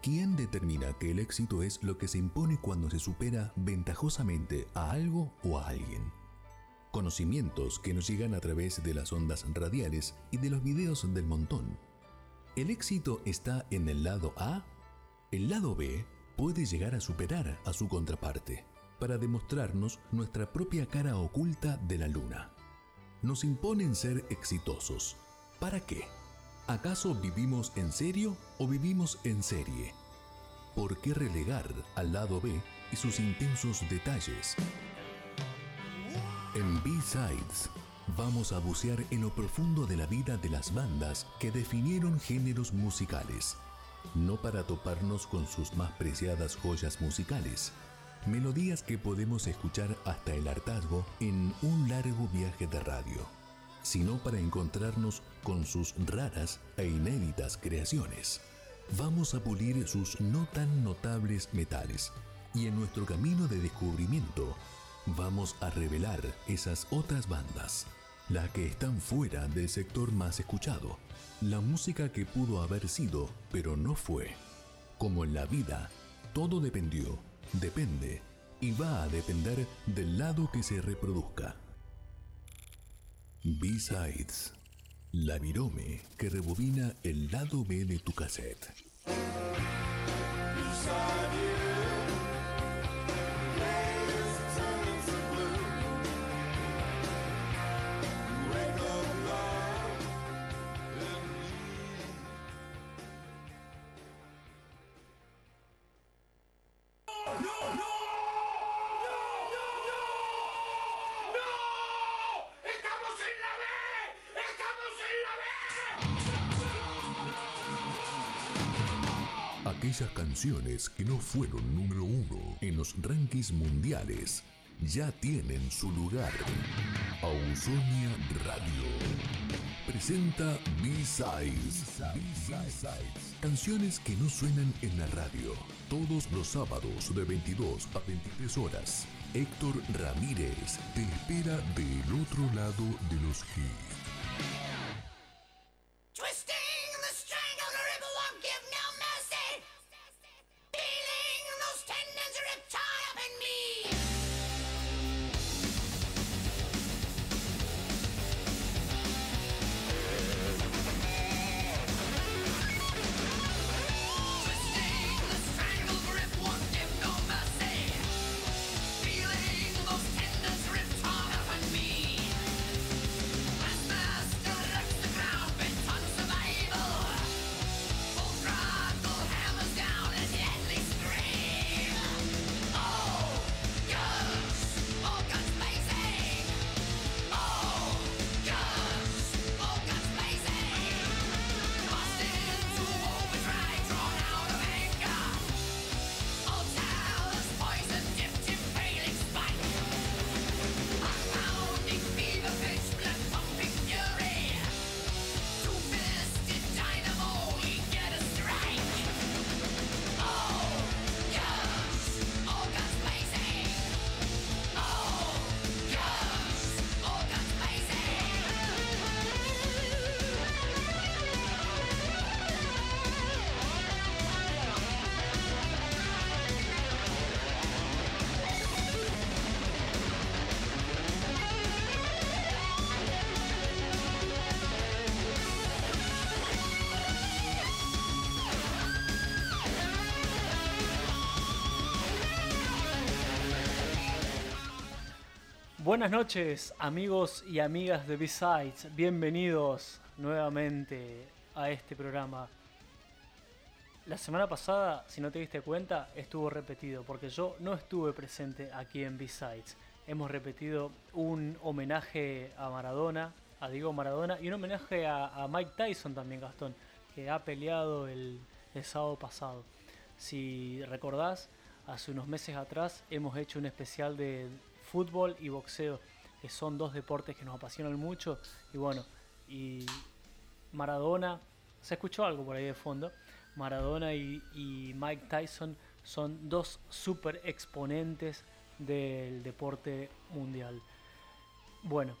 ¿Quién determina que el éxito es lo que se impone cuando se supera ventajosamente a algo o a alguien? Conocimientos que nos llegan a través de las ondas radiales y de los videos del montón. ¿El éxito está en el lado A? El lado B puede llegar a superar a su contraparte para demostrarnos nuestra propia cara oculta de la luna. Nos imponen ser exitosos. ¿Para qué? ¿Acaso vivimos en serio o vivimos en serie? ¿Por qué relegar al lado B y sus intensos detalles? En B-Sides vamos a bucear en lo profundo de la vida de las bandas que definieron géneros musicales, no para toparnos con sus más preciadas joyas musicales, melodías que podemos escuchar hasta el hartazgo en un largo viaje de radio, sino para encontrarnos con sus raras e inéditas creaciones. Vamos a pulir sus no tan notables metales y en nuestro camino de descubrimiento vamos a revelar esas otras bandas, las que están fuera del sector más escuchado, la música que pudo haber sido, pero no fue. Como en la vida, todo dependió depende y va a depender del lado que se reproduzca. B-Sides, la virome que rebobina el lado B de tu cassette. Canciones que no fueron número uno en los rankings mundiales ya tienen su lugar. Ausonia Radio presenta B-Sides. Canciones que no suenan en la radio. Todos los sábados de 22 a 23 horas. Héctor Ramírez te espera del otro lado de los hits. Buenas noches amigos y amigas de B-Sides, bienvenidos nuevamente a este programa. La semana pasada, si no te diste cuenta, estuvo repetido porque yo no estuve presente aquí en B-Sides. Hemos repetido un homenaje a Maradona, a Diego Maradona y un homenaje a, Mike Tyson también, Gastón, que ha peleado el, el sábado pasado. Si recordás, hace unos meses atrás hemos hecho un especial de fútbol y boxeo, que son dos deportes que nos apasionan mucho. Y bueno, y Maradona, se escuchó algo por ahí de fondo. Maradona y, Mike Tyson son dos super exponentes del deporte mundial. Bueno,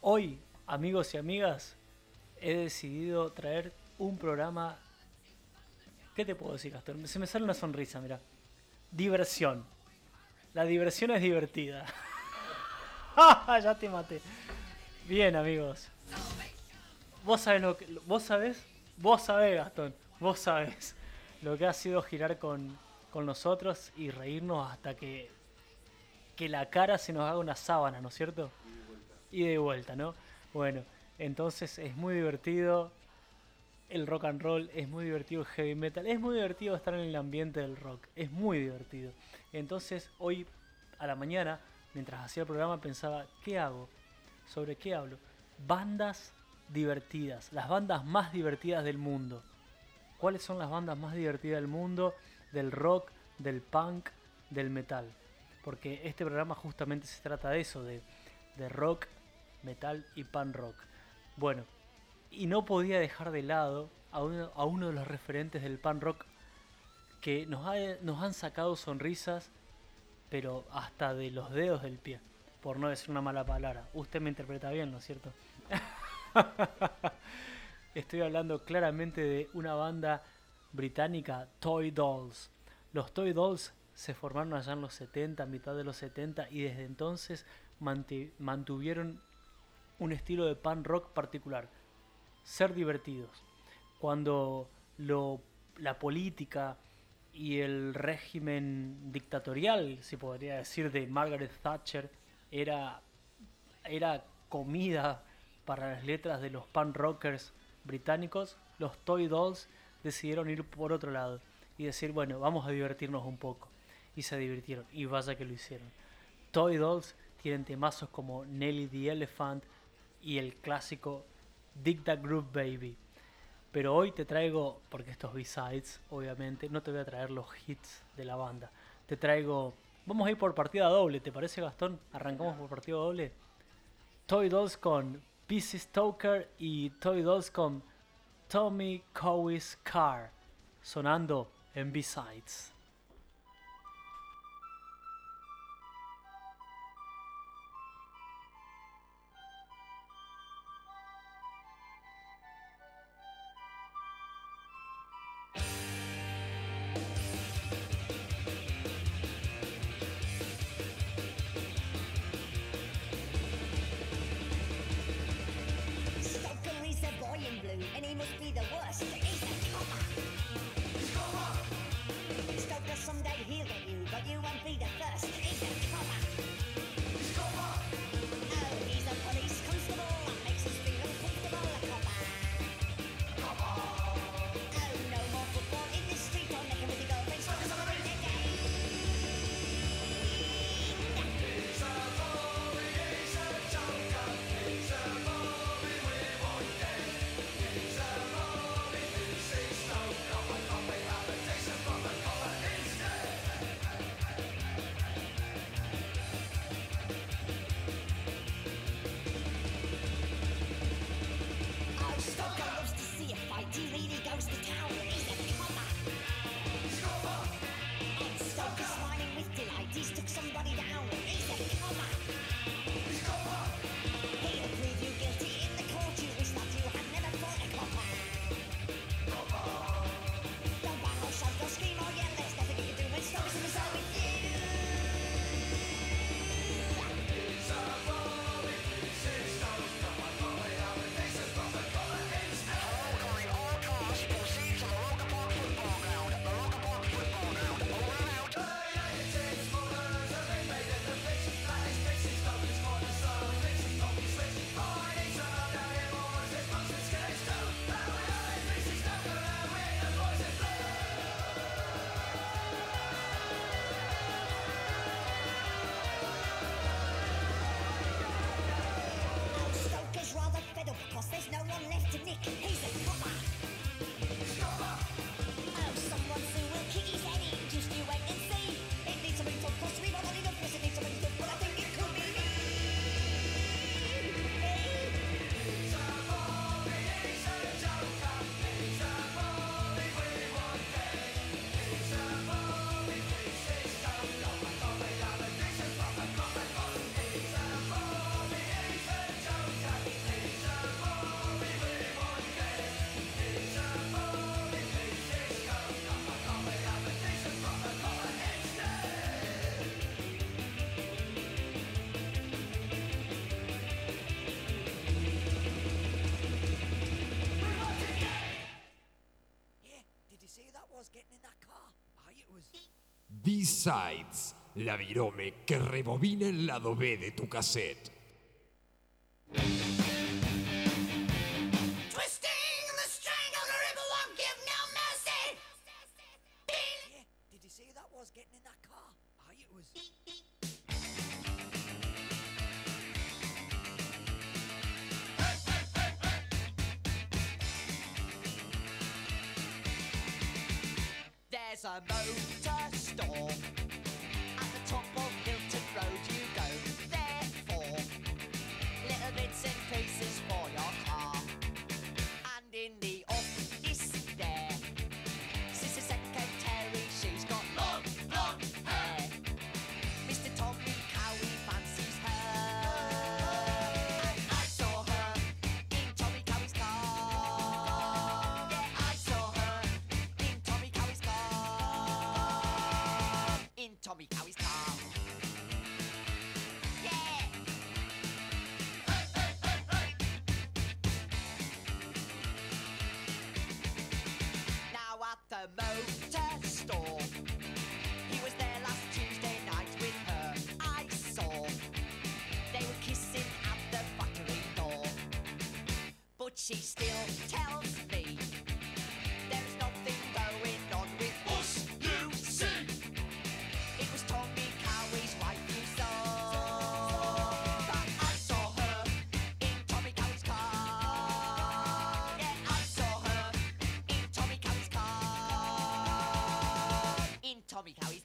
hoy, amigos y amigas, he decidido traer un programa ¿Qué te puedo decir, Gastón? Se me sale una sonrisa, mira. Diversión. La diversión es divertida. ya te maté. Bien, amigos. Vos sabés lo que. Vos sabés. Vos sabés, Gastón. Vos sabés lo que ha sido girar con, con nosotros y reírnos hasta que. Que la cara se nos haga una sábana, ¿no es cierto? Y de vuelta, ¿no? Bueno, entonces es muy divertido el rock and roll, es muy divertido el heavy metal, es muy divertido estar en el ambiente del rock, es muy divertido. Entonces hoy a la mañana, mientras hacía el programa, pensaba, ¿qué hago? ¿Sobre qué hablo? Bandas divertidas, las bandas más divertidas del mundo. ¿Cuáles son las bandas más divertidas del mundo? Del rock, del punk, del metal. Porque este programa justamente se trata de eso, de, rock, metal y punk rock. Bueno, y no podía dejar de lado a uno, de los referentes del pan rock que nos, nos han sacado sonrisas, pero hasta de los dedos del pie, por no decir una mala palabra. Usted me interpreta bien, ¿no es cierto? Estoy hablando claramente de una banda británica, Toy Dolls. Los Toy Dolls se formaron allá en los 70, mitad de los 70, y desde entonces mantuvieron un estilo de pan rock particular ser divertidos. Cuando la política y el régimen dictatorial, se podría decir, de Margaret Thatcher era, era comida para las letras de los pan rockers británicos, los Toy Dolls decidieron ir por otro lado y decir, bueno, vamos a divertirnos un poco. Y se divirtieron, y vaya que lo hicieron. Toy Dolls tienen temazos como Nelly the Elephant y el clásico Dig That Groove Baby. Pero hoy te traigo, porque estos B-sides, obviamente, no te voy a traer los hits de la banda. Te traigo. Vamos a ir por partida doble, ¿te parece, Gastón? Arrancamos por partida doble. Toy Dolls con PC Stoker y Toy Dolls con Tommy Cowie's Car, sonando en B-sides. B-Sides, la virome que rebobina el lado B de tu cassette. She still tells me there's nothing going on with us. You see, it was Tommy Cowie's wife you saw. But I saw her in Tommy Cowie's car. Yeah, I saw her in Tommy Cowie's car. In Tommy Cowie's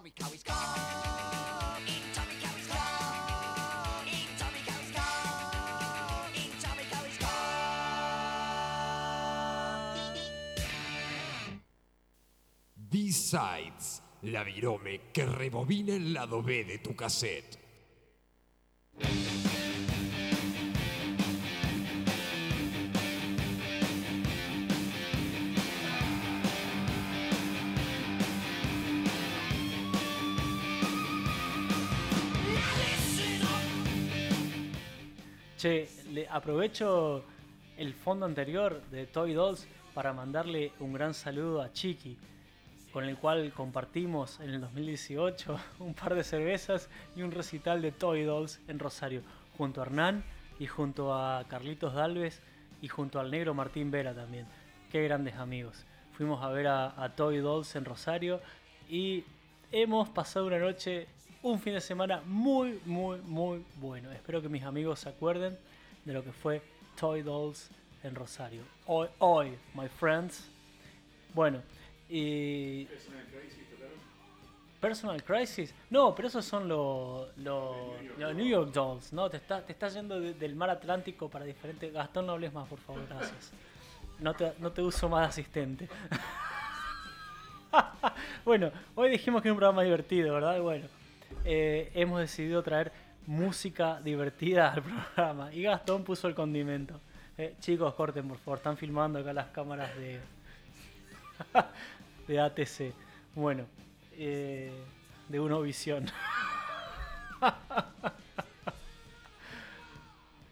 Tommy la virome que rebobina el lado B de tu cassette. Che, le aprovecho el fondo anterior de Toy Dolls para mandarle un gran saludo a Chiqui, con el cual compartimos en el 2018 un par de cervezas y un recital de Toy Dolls en Rosario, junto a Hernán y junto a Carlitos Dalves y junto al negro Martín Vera también. Qué grandes amigos. Fuimos a ver a, a Toy Dolls en Rosario y hemos pasado una noche, un fin de semana muy, muy, muy bueno. Espero que mis amigos se acuerden de lo que fue Toy Dolls en Rosario. Hoy, hoy, my friends. Bueno, y. Personal Crisis. No, pero esos son los los los New York Dolls, ¿no? Te estás te está yendo de- del mar Atlántico para diferentes. Gastón, no hables más, por favor, gracias. No te, no te uso más asistente. bueno, hoy dijimos que era un programa divertido, ¿verdad? Bueno, eh, hemos decidido traer música divertida al programa. Y Gastón puso el condimento. Eh, chicos, corten, por favor. Están filmando acá las cámaras de, de ATC. Bueno, eh, de Unovisión.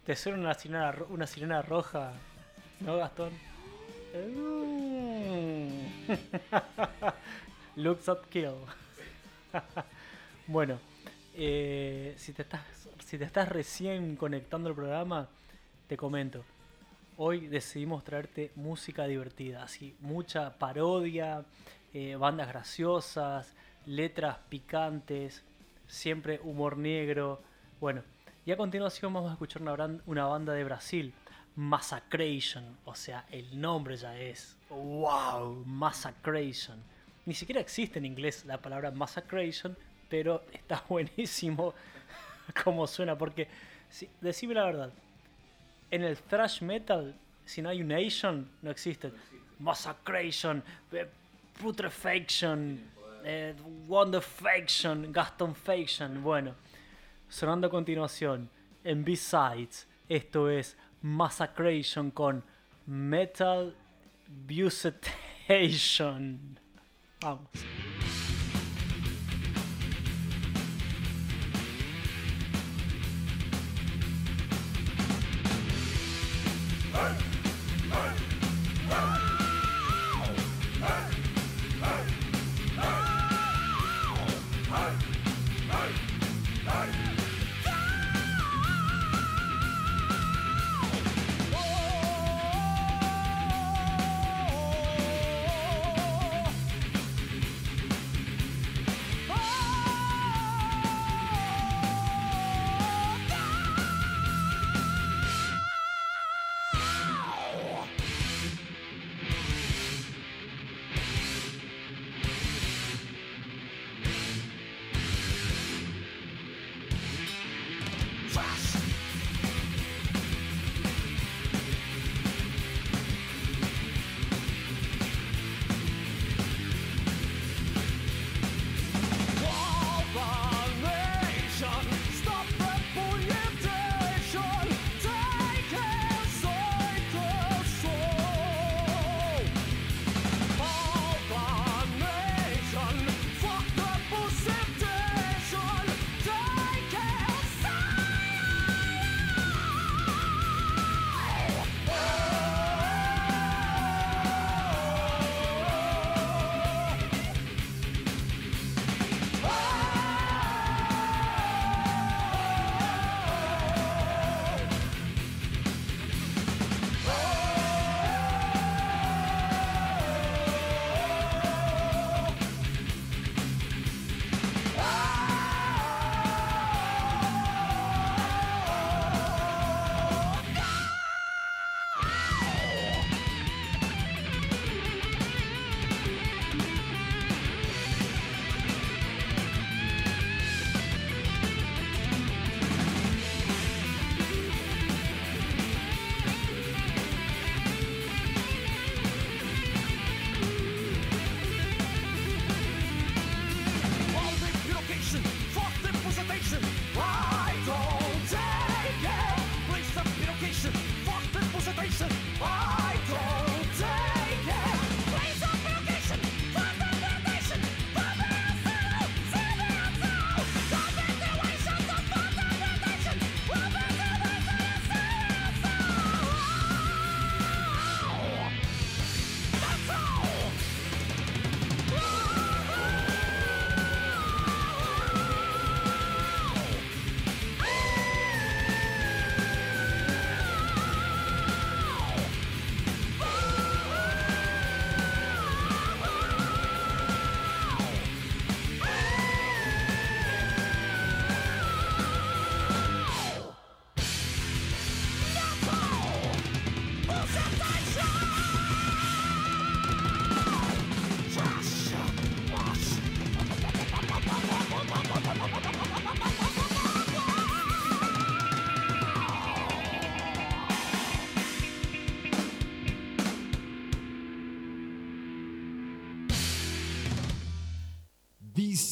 Te suena una sirena, ro- una sirena roja, ¿no, Gastón? Looks up kill. Bueno, eh, si, te estás, si te estás recién conectando al programa, te comento. Hoy decidimos traerte música divertida, así, mucha parodia, eh, bandas graciosas, letras picantes, siempre humor negro. Bueno, Y a continuación vamos a escuchar una, bran- una banda de Brasil, Massacration. O sea, el nombre ya es. ¡Wow! Massacration. Ni siquiera existe en inglés la palabra Massacration, pero está buenísimo como suena. Porque, si, decime la verdad, en el thrash metal, si no hay un Asian, no existe. Massacration, eh, Putrefaction, eh, Wonderfaction, Gastonfaction. Bueno, sonando a continuación, en B-Sides, esto es Massacration con Metal Bucetation. Vamos. Hey!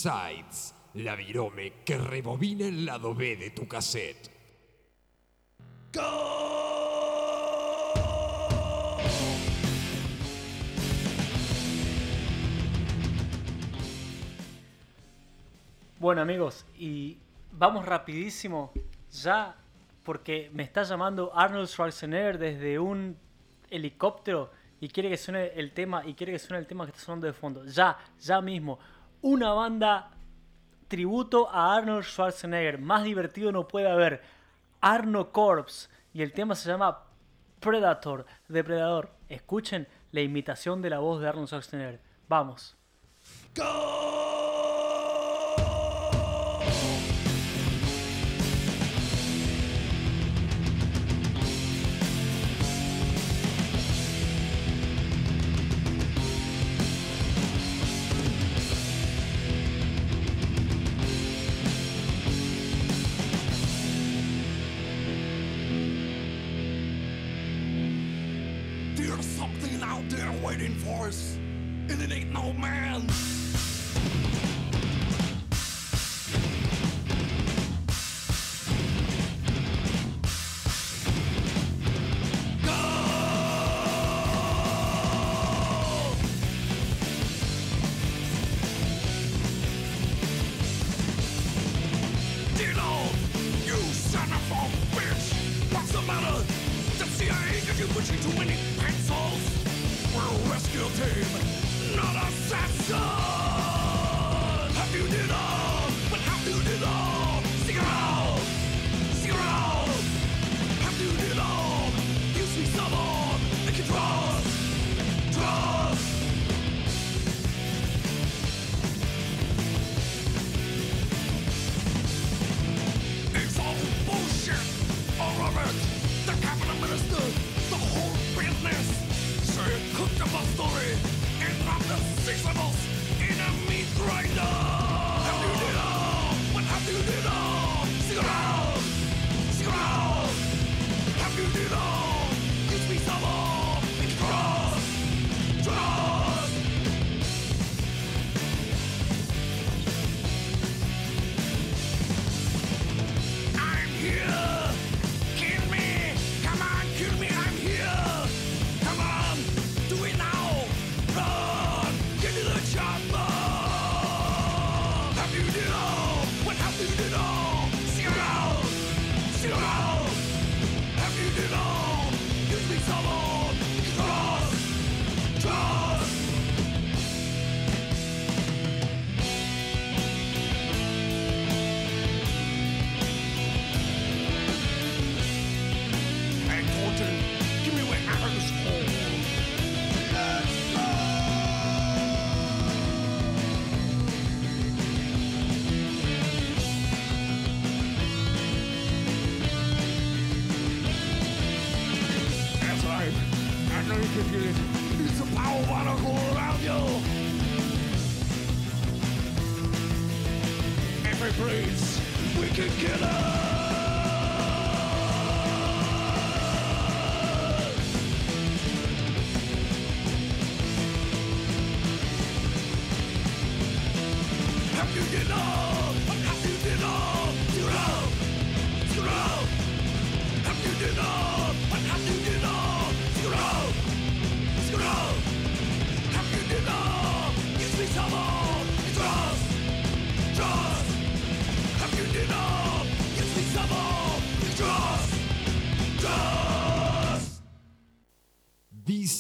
B-Sides, la virome que rebobina el lado B de tu cassette. Bueno amigos, y vamos rapidísimo ya porque me está llamando Arnold Schwarzenegger desde un helicóptero y quiere que suene el tema y quiere que suene el tema que está sonando de fondo. Ya, ya mismo. Una banda tributo a Arnold Schwarzenegger. Más divertido no puede haber. Arno Corps. Y el tema se llama Predator, Depredador. Escuchen la imitación de la voz de Arnold Schwarzenegger. Vamos.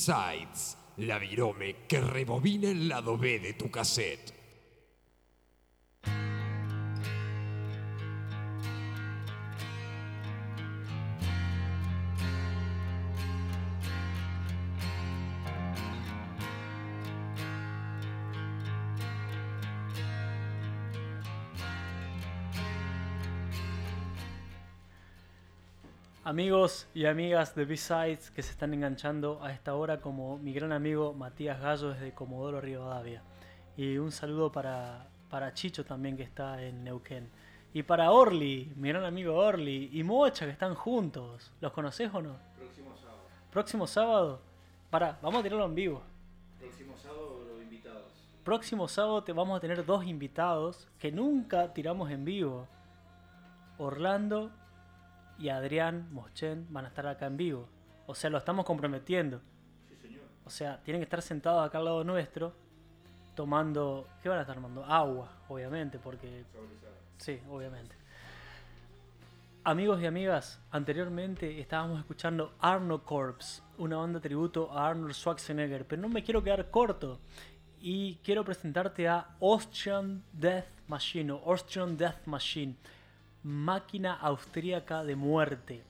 B-Sides, la virome que rebobina el lado B de tu cassette. Amigos y amigas de B-Sides que se están enganchando a esta hora, como mi gran amigo Matías Gallo desde Comodoro Rivadavia. Y un saludo para, para Chicho también que está en Neuquén. Y para Orly, mi gran amigo Orly, y Mocha que están juntos. ¿Los conoces o no? Próximo sábado. Próximo sábado. Para, vamos a tirarlo en vivo. Próximo sábado los invitados. Próximo sábado te vamos a tener dos invitados que nunca tiramos en vivo. Orlando y Adrián Moschen van a estar acá en vivo. O sea, lo estamos comprometiendo. Sí, señor. O sea, tienen que estar sentados acá al lado nuestro, tomando. ¿Qué van a estar tomando? Agua, obviamente, porque. Sí, obviamente. Amigos y amigas, anteriormente estábamos escuchando Arno Corps, una banda tributo a Arnold Schwarzenegger, pero no me quiero quedar corto y quiero presentarte a Austrian Death Machine o Austrian Death Machine, máquina austríaca de muerte.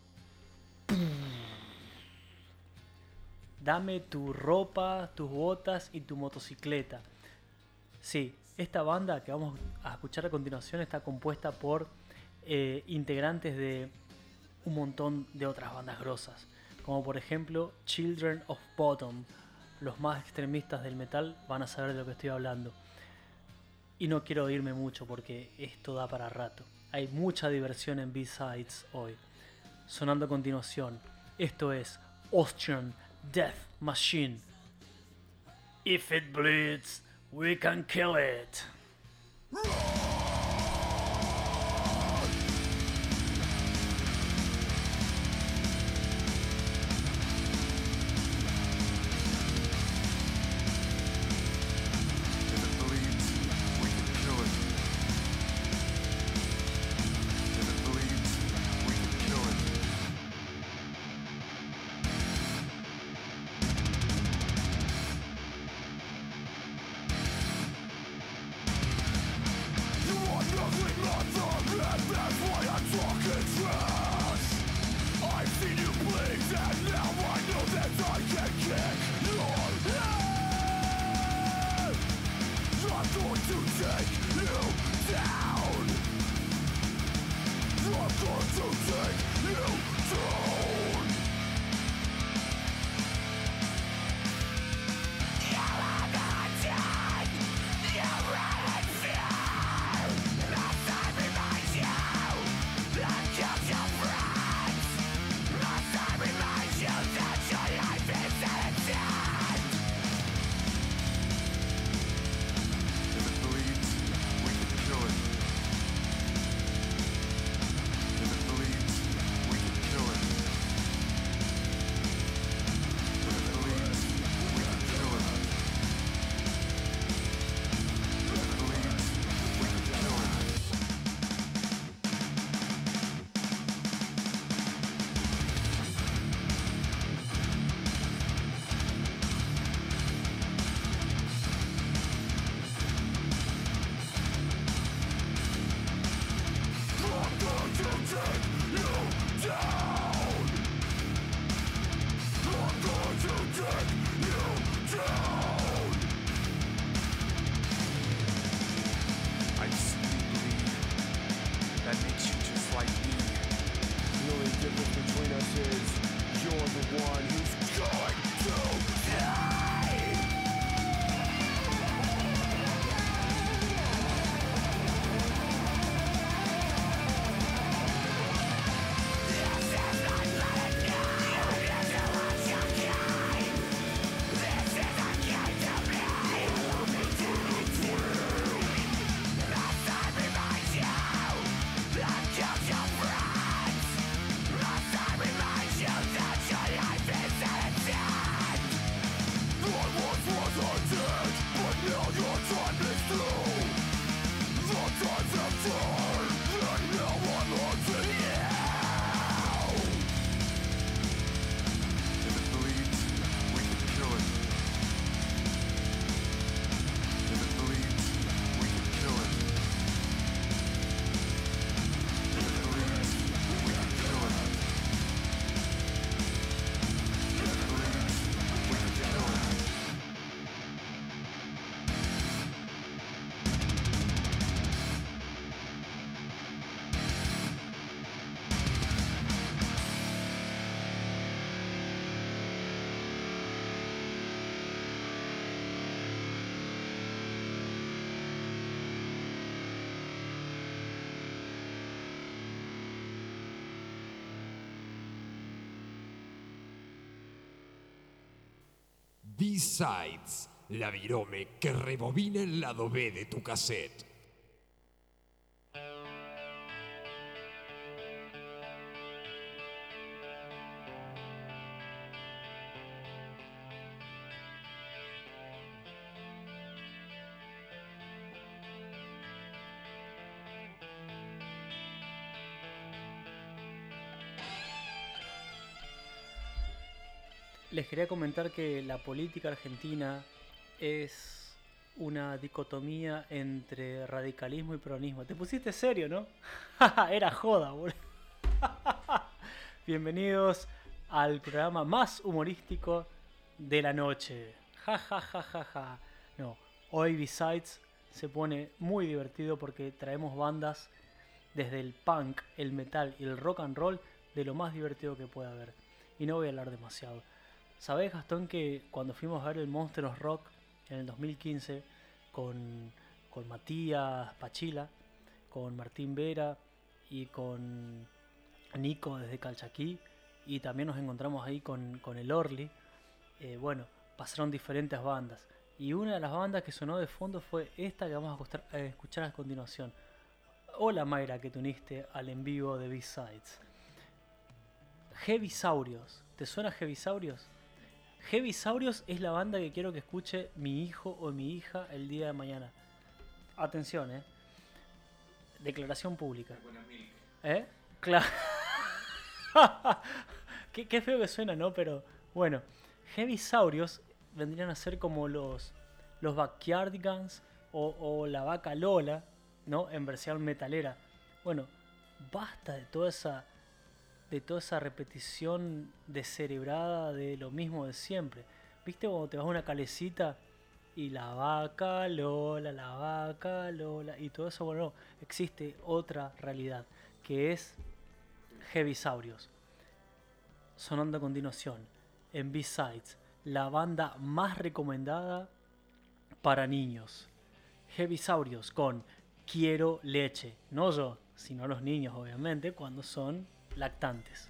Dame tu ropa, tus botas y tu motocicleta. Sí, esta banda que vamos a escuchar a continuación está compuesta por eh, integrantes de un montón de otras bandas grosas, como por ejemplo Children of Bottom. Los más extremistas del metal van a saber de lo que estoy hablando. Y no quiero irme mucho porque esto da para rato. Hay mucha diversión en B-Sides hoy. Sonando a continuación, esto es Austrian Death Machine If it bleeds, we can kill it. B-Sides, la virome que rebobina el lado B de tu cassette. Quería comentar que la política argentina es una dicotomía entre radicalismo y peronismo. Te pusiste serio, ¿no? Era joda, boludo. Bienvenidos al programa más humorístico de la noche. Ja, ja, ja, ja, ja. No, hoy Besides se pone muy divertido porque traemos bandas desde el punk, el metal y el rock and roll de lo más divertido que pueda haber. Y no voy a hablar demasiado. ¿Sabés, Gastón, que cuando fuimos a ver el Monsters Rock en el 2015 con, con Matías Pachila, con Martín Vera y con Nico desde Calchaquí, y también nos encontramos ahí con, con el Orly, eh, bueno, pasaron diferentes bandas. Y una de las bandas que sonó de fondo fue esta que vamos a escuchar a continuación. Hola Mayra que te uniste al en vivo de B-Sides. Heavisaurios. ¿Te suena Heavisaurios? Heavisaurios es la banda que quiero que escuche mi hijo o mi hija el día de mañana. Atención, eh. Declaración pública. ¿Eh? Claro. qué, qué feo que suena, ¿no? Pero bueno, Heavisaurios vendrían a ser como los, los Backyardigans o, o la vaca Lola, ¿no? En versión metalera. Bueno, basta de toda esa de toda esa repetición descerebrada de lo mismo de siempre. ¿Viste cuando te vas a una calecita y la vaca Lola, la vaca Lola y todo eso? Bueno, no, existe otra realidad que es Heavisaurios. Sonando a continuación, en B-Sides, la banda más recomendada para niños. Heavisaurios con Quiero leche. No yo, sino los niños, obviamente, cuando son lactantes.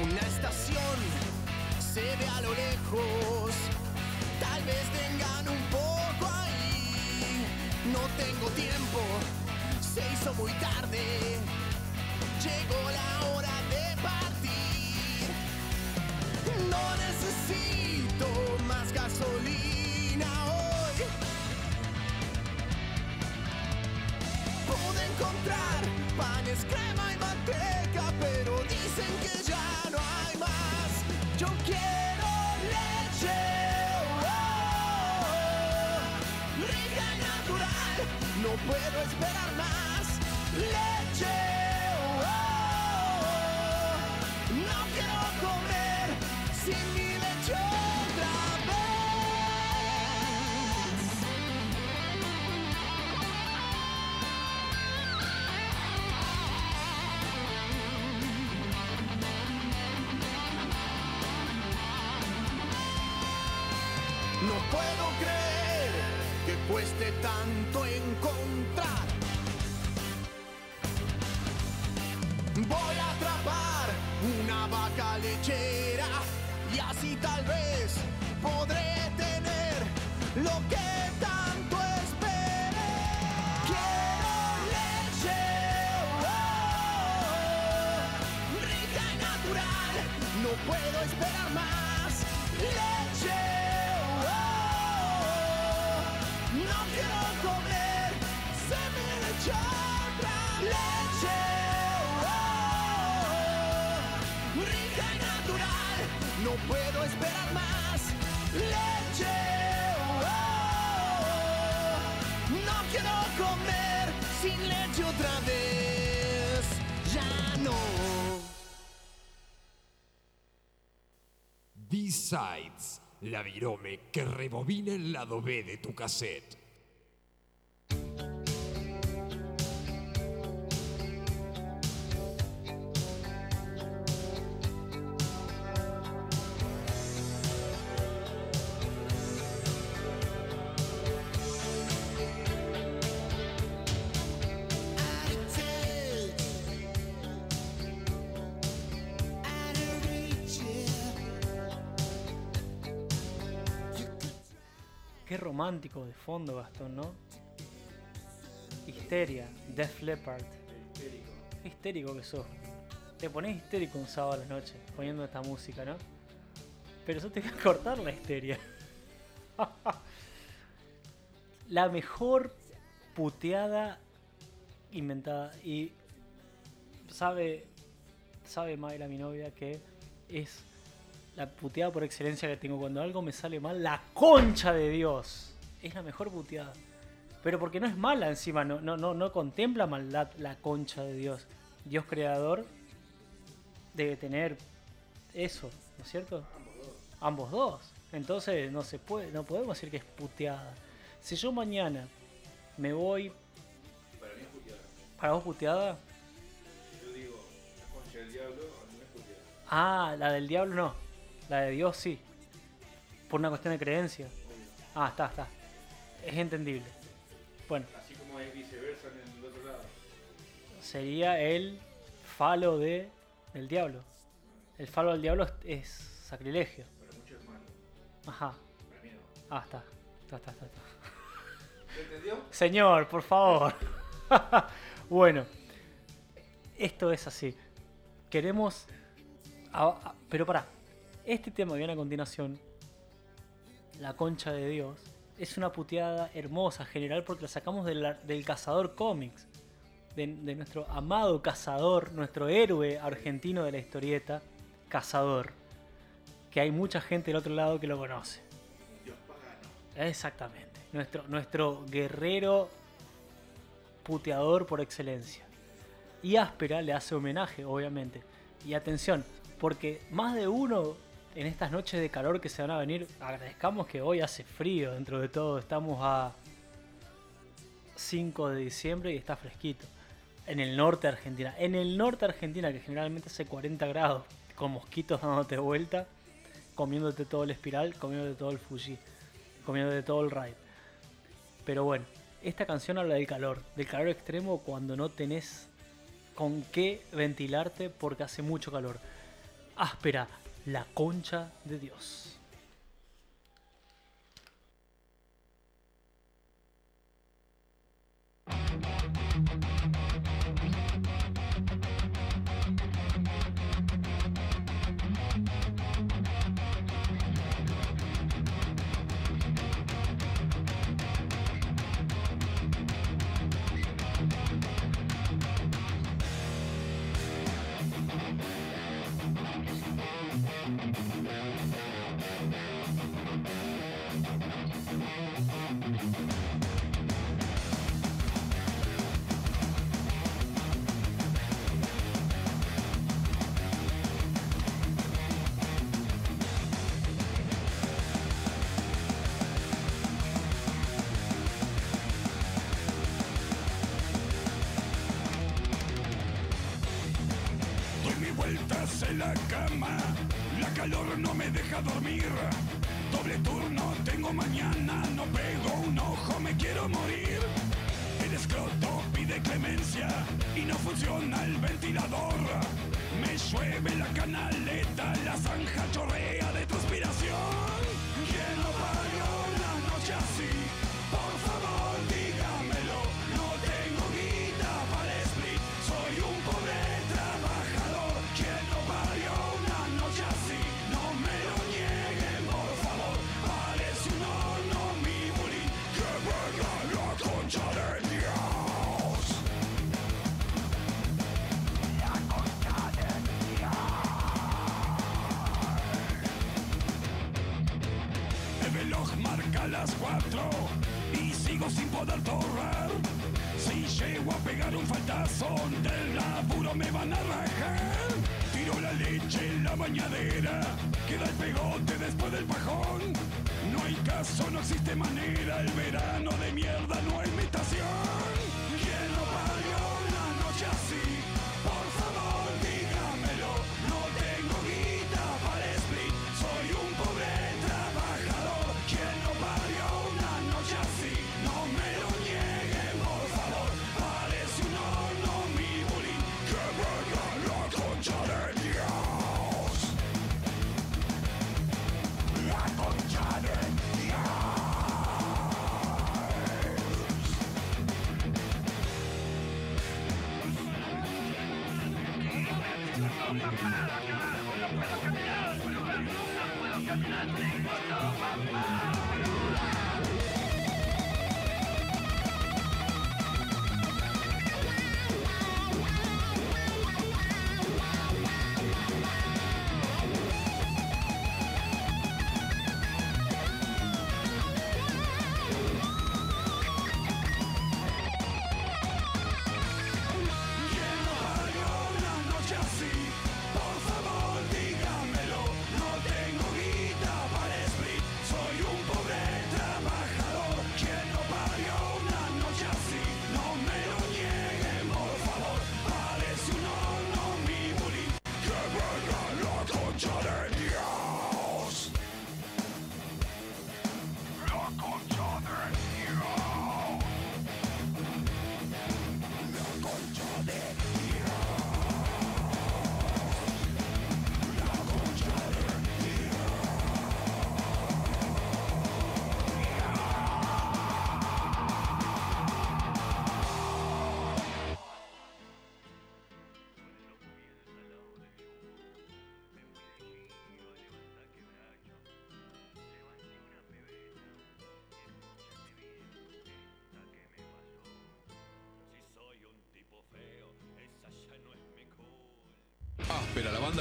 Una estación se ve a lo lejos. Tal vez tengan un poco ahí. No tengo tiempo, se hizo muy tarde. Llegó la hora de partir. No necesito más gasolina encontrar panes, crema y manteca, pero dicen que ya no hay más. Yo quiero leche, oh, rica y natural. No puedo esperar más. Leche, oh, no quiero comer sin mi leche puedo creer que cueste tanto encontrar. Voy a atrapar una vaca lechera y así tal vez B-Sides, la virome que rebobina el lado B de tu cassette. Romántico de fondo, Gastón, ¿no? Histeria, Def Leppard. Qué histérico que sos. Te pones histérico un sábado a la noche poniendo esta música, ¿no? Pero yo te voy a cortar la histeria. la mejor puteada inventada. Y sabe, sabe Mayra, mi novia, que es la puteada por excelencia que tengo. Cuando algo me sale mal, la concha de Dios. Es la mejor puteada. Pero porque no es mala encima, no, no, no, no contempla maldad la concha de Dios. Dios creador debe tener eso, ¿no es cierto? Ambos dos. Entonces no se puede, no podemos decir que es puteada. Si yo mañana me voy. Para mí es puteada. ¿Para vos puteada? Yo digo la concha del diablo, a mí no es puteada. Ah, la del diablo no. La de Dios sí. Por una cuestión de creencia. Ah, está, está. Es entendible. Bueno, Así como es viceversa en el otro lado. sería el falo de del diablo. El falo del diablo es, es sacrilegio. Para muchos es malo. Ajá. Para mí no. Ah, está. Está, está, está, está. ¿Se entendió? Señor, por favor. bueno, esto es así. Queremos... a- a- pero pará. Este tema viene a continuación, La concha de Dios, es una puteada hermosa, general, porque la sacamos del Cazador Comics. De, de nuestro amado Cazador, nuestro héroe argentino de la historieta, Cazador. Que hay mucha gente del otro lado que lo conoce. Dios pagano. Exactamente. Nuestro, nuestro guerrero puteador por excelencia. Y Áspera le hace homenaje, obviamente. Y atención, porque más de uno en estas noches de calor que se van a venir, agradezcamos que hoy hace frío dentro de todo. Estamos a 5 de diciembre y está fresquito. En el norte de Argentina. En el norte de Argentina, que generalmente hace 40 grados, con mosquitos dándote vuelta, comiéndote todo el espiral, comiéndote todo el Fuji, comiéndote todo el ride. Pero bueno, esta canción habla del calor, del calor extremo cuando no tenés con qué ventilarte porque hace mucho calor. Áspera, la concha de Dios. Deja dormir.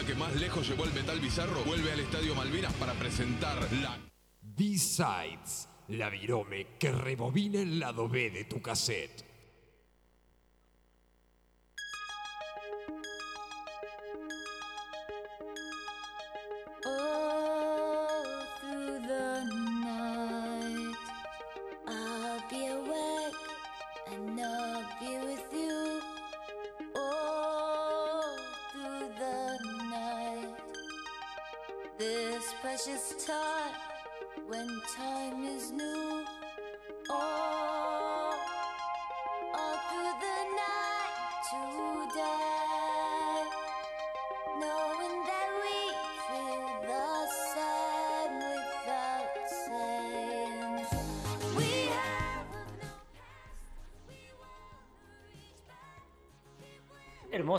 Que más lejos llevó el metal bizarro, vuelve al Estadio Malvinas para presentar la B-Sides, la virome que rebobina el lado B de tu cassette.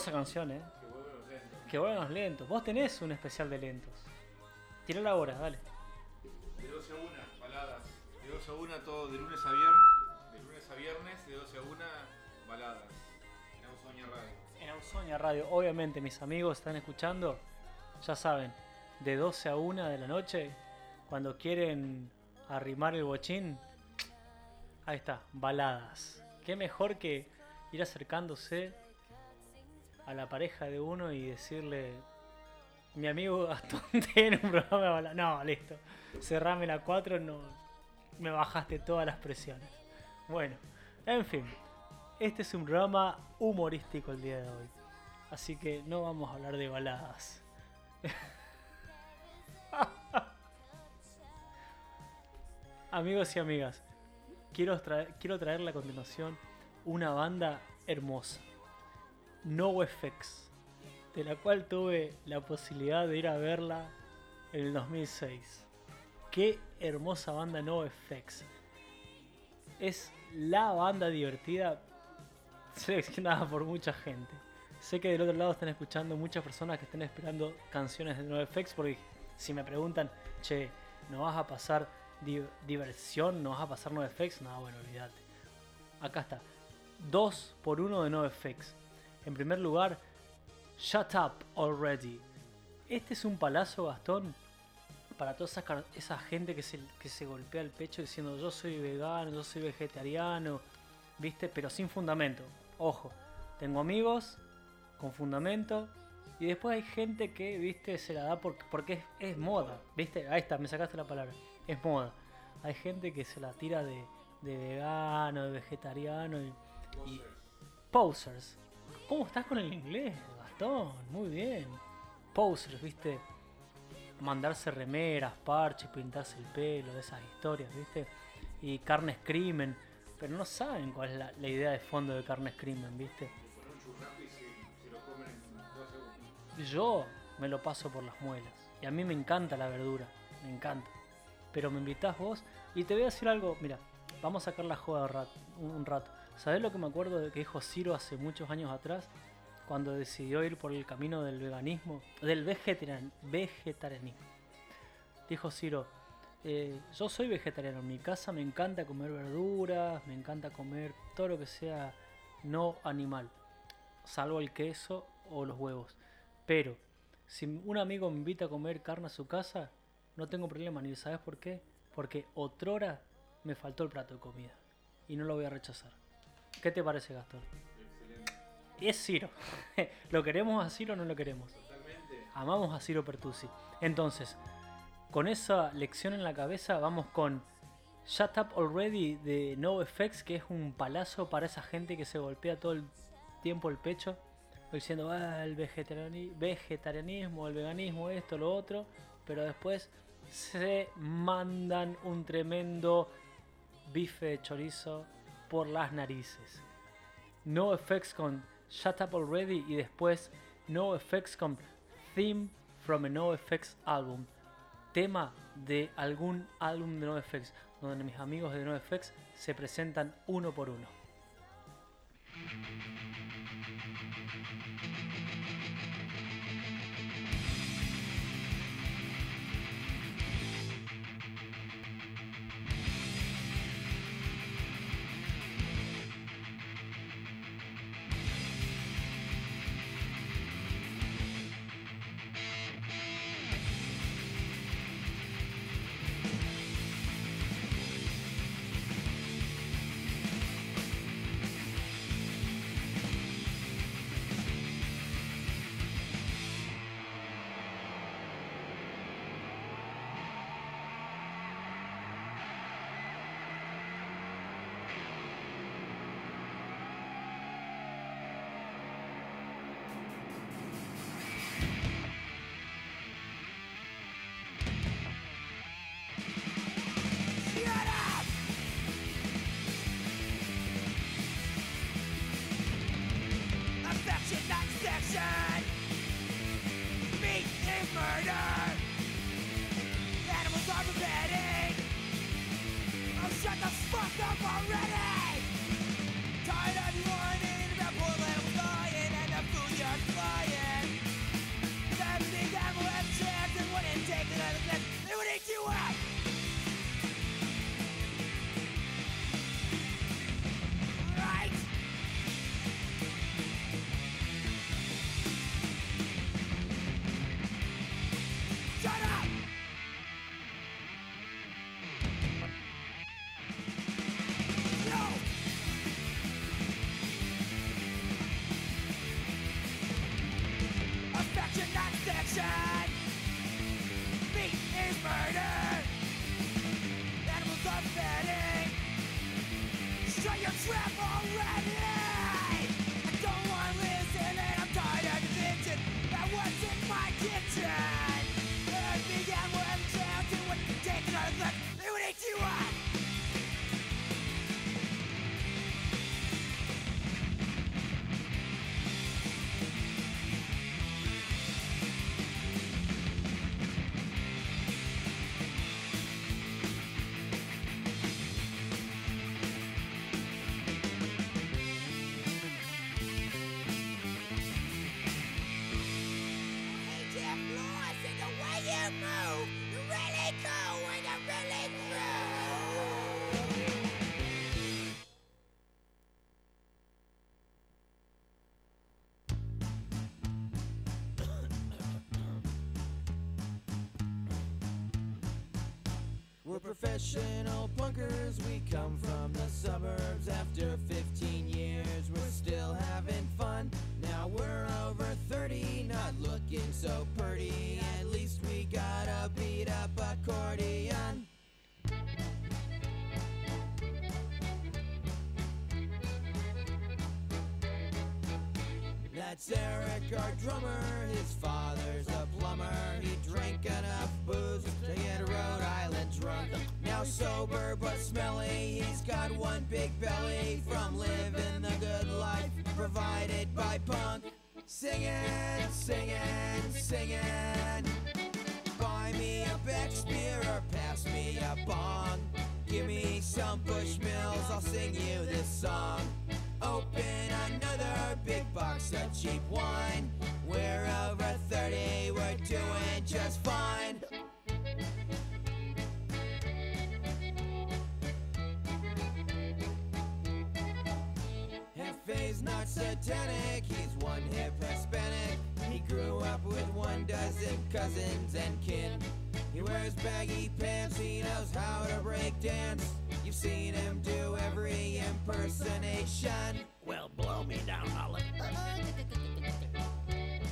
Hermosa canción, eh. Que vuelvan los lentos. Vos tenés un especial de lentos. Tirala ahora, dale. De 12 a 1, baladas. De 12 a 1, todo de lunes a viernes. De lunes a viernes, de 12 a 1, baladas. En Ausonia Radio. En Ausonia Radio, obviamente mis amigos están escuchando, ya saben, de 12 a 1 de la noche, cuando quieren arrimar el bochín, ahí está, baladas. Qué mejor que ir acercándose a la pareja de uno y decirle, mi amigo tiene un programa de. No, listo, cerrame la 4, no, me bajaste todas las presiones. Bueno, en fin, este es un programa humorístico el día de hoy. Así que no vamos a hablar de baladas. Amigos y amigas, quiero, traer, quiero traerle a continuación una banda hermosa. NoFX, de la cual tuve la posibilidad de ir a verla en el 2006. Qué hermosa banda NoFX. Es la banda divertida seleccionada por mucha gente. Sé que del otro lado están escuchando muchas personas que están esperando canciones de NoFX porque si me preguntan, che, ¿no vas a pasar di- diversión? ¿No vas a pasar NoFX? No, bueno, olvídate. Acá está. 2 por 1 de NoFX. En primer lugar, Shut Up Already. Este es un palazo, Gastón, para toda esa, gente que se, que se golpea el pecho diciendo yo soy vegano, yo soy vegetariano, ¿viste? Pero sin fundamento. Ojo, tengo amigos con fundamento y después hay gente que, ¿viste? Se la da porque, porque es, es moda, ¿viste? Ahí está, me sacaste la palabra. Es moda. Hay gente que se la tira de, de vegano, de vegetariano y, y posers. ¿Cómo estás con el inglés, Gastón? Muy bien. Posers, ¿viste? mandarse remeras, parches, pintarse el pelo, esas historias, ¿viste? Y carne crimen, pero no saben cuál es la, la idea de fondo de carne crimen, ¿viste? Con un churrasco y se, se lo comen en 2 segundos. Yo me lo paso por las muelas y a mí me encanta la verdura, me encanta. Pero me invitás vos y te voy a decir algo, mira, vamos a sacar la joda un rato. ¿Sabés lo que me acuerdo de que dijo Ciro hace muchos años atrás? cuando decidió ir por el camino del veganismo, del vegetarian- vegetarianismo. Dijo Ciro, eh, yo soy vegetariano, en mi casa me encanta comer verduras, me encanta comer todo lo que sea no animal, salvo el queso o los huevos. Pero si un amigo me invita a comer carne a su casa, no tengo problema, ni sabes por qué, porque otrora me faltó el plato de comida y no lo voy a rechazar. ¿Qué te parece, Gastón? Es Ciro. ¿Lo queremos a Ciro o no lo queremos? Amamos a Ciro Pertusi. Entonces, con esa lección en la cabeza, vamos con Shut Up Already de No Effects, que es un palazo para esa gente que se golpea todo el tiempo el pecho, diciendo ah, el vegetariani- vegetarianismo, el veganismo, esto, lo otro, pero después se mandan un tremendo bife de chorizo por las narices. No Effects con Shut Up Already y después No Effects con Theme from a No Effects Album. Tema de algún álbum de No Effects, donde mis amigos de No Effects se presentan uno por uno. Drummer. His father's a plumber. He drank enough booze to get Rhode Island drunk. Now sober but smelly, he's got one big belly box of cheap wine. We're over 30, we're doing just fine. Hefe's not satanic, he's one hip Hispanic. He grew up with one dozen cousins and kin. He wears baggy pants, he knows how to break dance. You've seen him do every impersonation. Well, blow me down, Holland.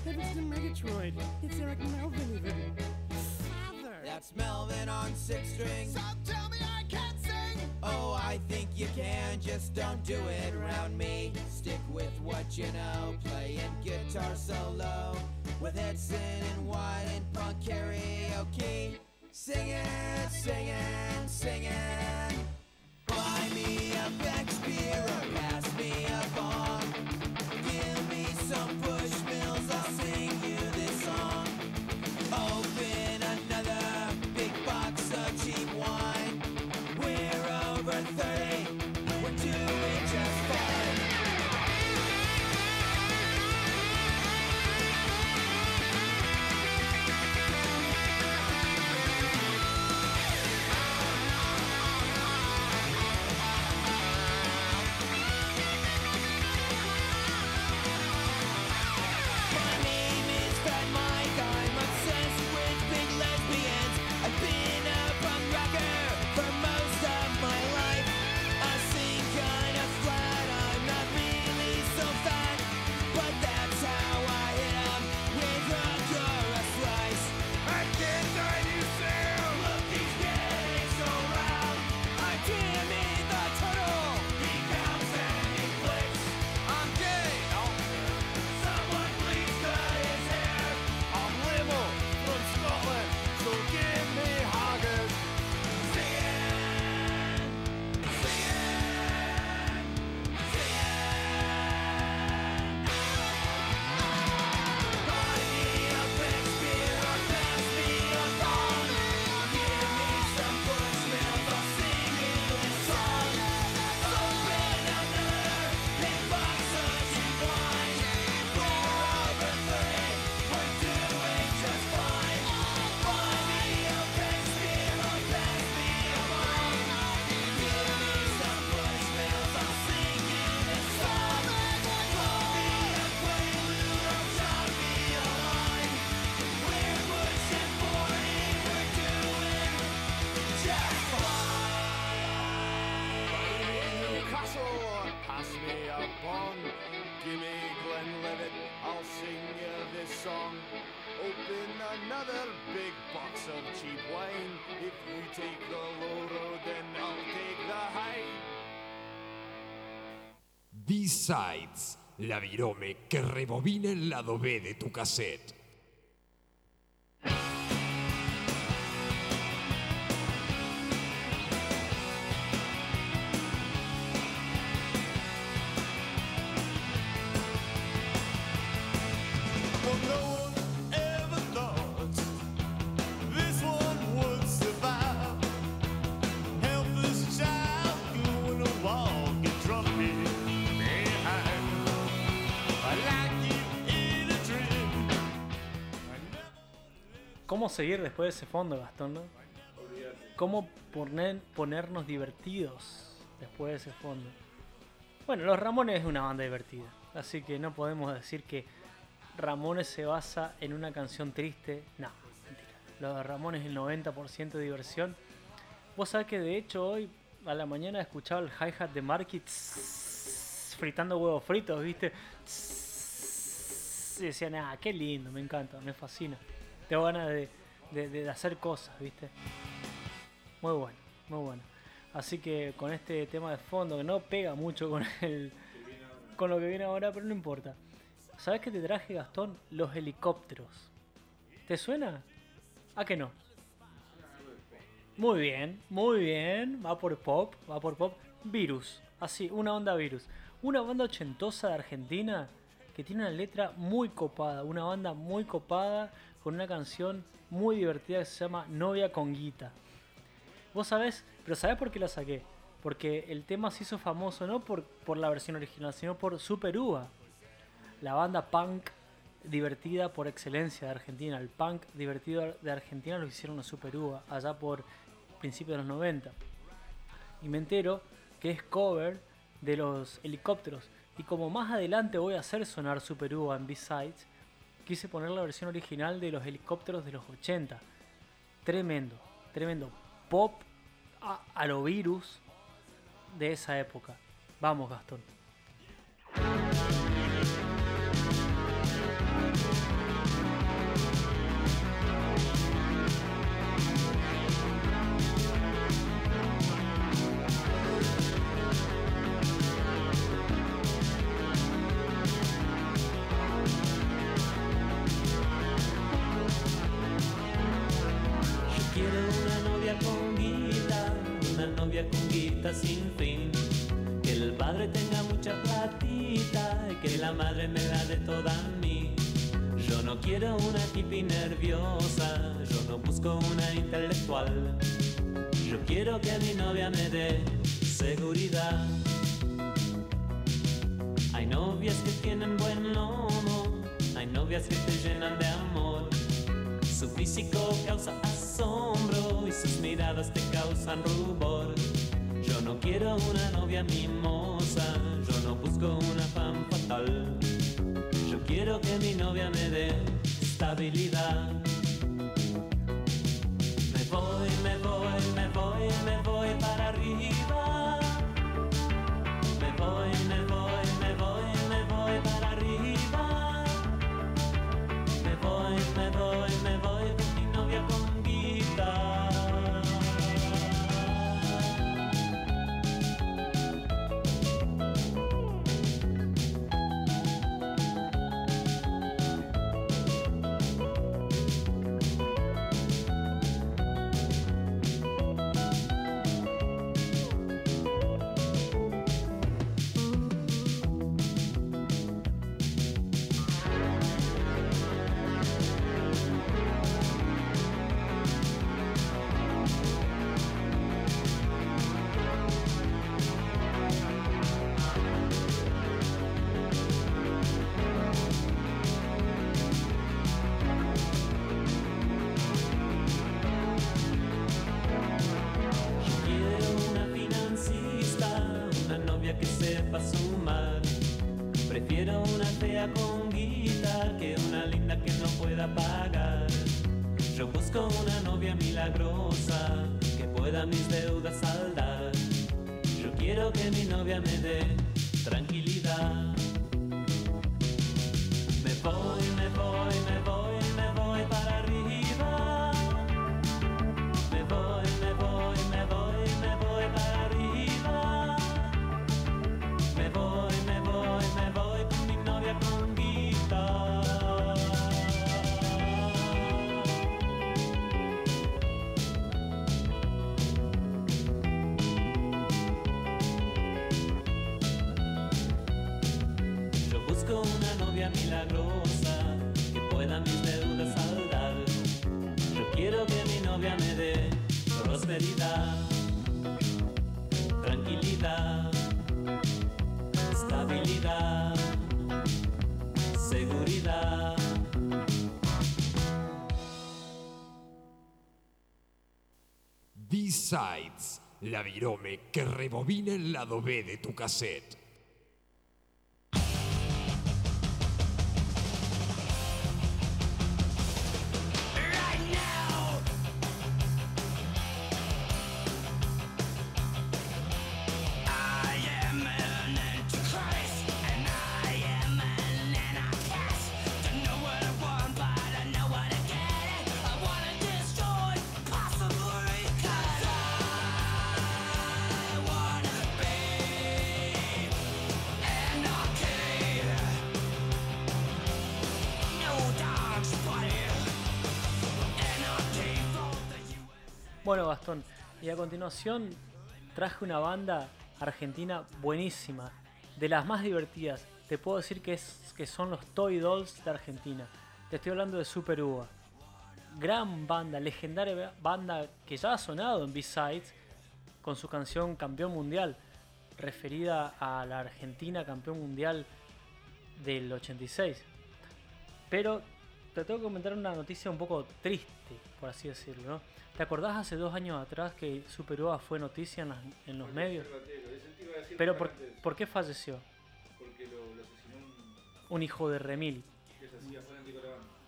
Heavens to Megatroid. It's Eric Melvin even. Father! That's Melvin on six strings. So tell me I can't sing. Oh, I think you can, just don't do it around me. Stick with what you know, playing guitar solo with Edson and White and punk karaoke. Singing, singing, singing. Sing you B-Sides, la virome que rebobina el lado B de tu cassette. Después de ese fondo, Gastón? no? ¿Cómo poner, ponernos divertidos después de ese fondo? Bueno, Los Ramones es una banda divertida, así que no podemos decir que Ramones se basa en una canción triste. No, mentira. Los Ramones el 90% de diversión. Vos sabés que de hecho hoy a la mañana escuchaba el hi-hat de Marky fritando huevos fritos, ¿viste? Y decía, nada, qué lindo, me encanta, me fascina. Tengo ganas de, de- hacer cosas, ¿viste? Muy bueno, muy bueno. Así que con este tema de fondo que no pega mucho con el con lo que viene ahora, pero no importa. ¿Sabes qué te traje, Gastón? Los helicópteros. ¿Te suena? ¿A que no? Muy bien, muy bien. Va por pop, va por pop. Virus, así, una onda virus. Una banda ochentosa de Argentina que tiene una letra muy copada. Una banda muy copada con una canción muy divertida que se llama Novia con Guita. Vos sabés, pero ¿sabés por qué la saqué? Porque el tema se hizo famoso no por, por la versión original, sino por Super Uva, la banda punk divertida por excelencia de Argentina. El punk divertido de Argentina lo hicieron los Super Uva, allá por principios de los 90. Y me entero que es cover de los helicópteros. Y como más adelante voy a hacer sonar Super Uva en B-Sides, quise poner la versión original de los helicópteros de los 80. Tremendo, tremendo. Pop a, lo virus de esa época. Vamos, Gastón. Una novia milagrosa que pueda mis deudas la virome que rebobina el lado B de tu cassette. Continuación traje una banda argentina buenísima, de las más divertidas. Te puedo decir que, es, que son los Toy Dolls de Argentina. Te estoy hablando de Super Uva. Gran banda, legendaria banda que ya ha sonado en B-Sides, con su canción Campeón Mundial, referida a la Argentina campeón mundial del 86. Pero te tengo que comentar una noticia un poco triste, por así decirlo. ¿Te acordás hace dos años atrás que Super UA fue noticia en, las- en los medios? Pero por, ¿por qué falleció? Porque lo, lo asesinó un Un hijo de remil. que se hacía.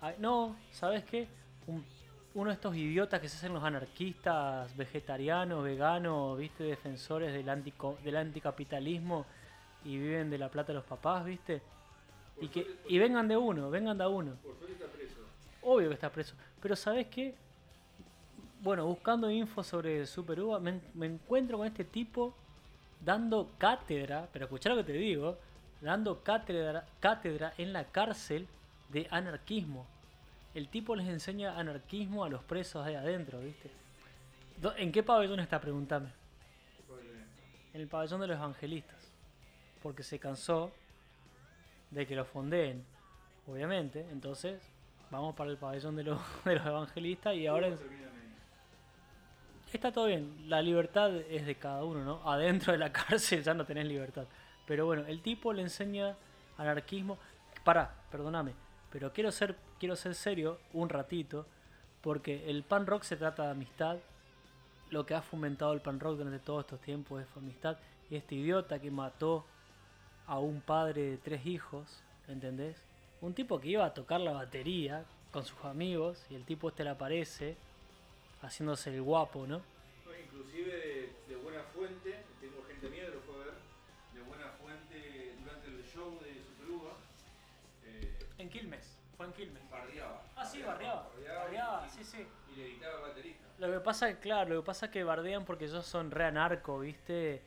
Ay, no, ¿sabes qué? Un- uno de estos idiotas que se hacen los anarquistas, vegetarianos, veganos, ¿viste? Defensores del, antico, del anticapitalismo y viven de la plata de los papás, ¿viste? Y, que, y vengan de uno, vengan de uno. Por suerte está preso. Obvio que está preso. Pero ¿sabes qué? Bueno, buscando info sobre Super Uva, me, en- me encuentro con este tipo dando cátedra, pero escuchá lo que te digo, dando cátedra, cátedra en la cárcel de anarquismo. El tipo les enseña anarquismo a los presos ahí adentro, ¿viste? ¿En qué pabellón está? Pregúntame. En el pabellón de los evangelistas. Porque se cansó de que lo fondeen, obviamente. Entonces, vamos para el pabellón de de los evangelistas y ahora... Está todo bien, la libertad es de cada uno, ¿no? Adentro de la cárcel ya no tenés libertad. Pero bueno, el tipo le enseña anarquismo. Pará, perdóname, pero quiero ser, quiero ser serio un ratito, porque el pan rock se trata de amistad. Lo que ha fomentado el pan rock durante todos estos tiempos es amistad. Y este idiota que mató a un padre de tres hijos, ¿entendés? Un tipo que iba a tocar la batería con sus amigos y el tipo este le aparece haciéndose el guapo, ¿no? No, inclusive de, de buena fuente, tengo gente mía que lo fue a ver, de buena fuente durante el show de Superuva, eh, En Quilmes, fue en Quilmes. bardeaba. Ah, sí, bardeaba. Bardeaba, sí, sí. Y le editaba al baterista. Lo que pasa es, claro, lo que pasa es que bardean porque ellos son re anarco, ¿viste?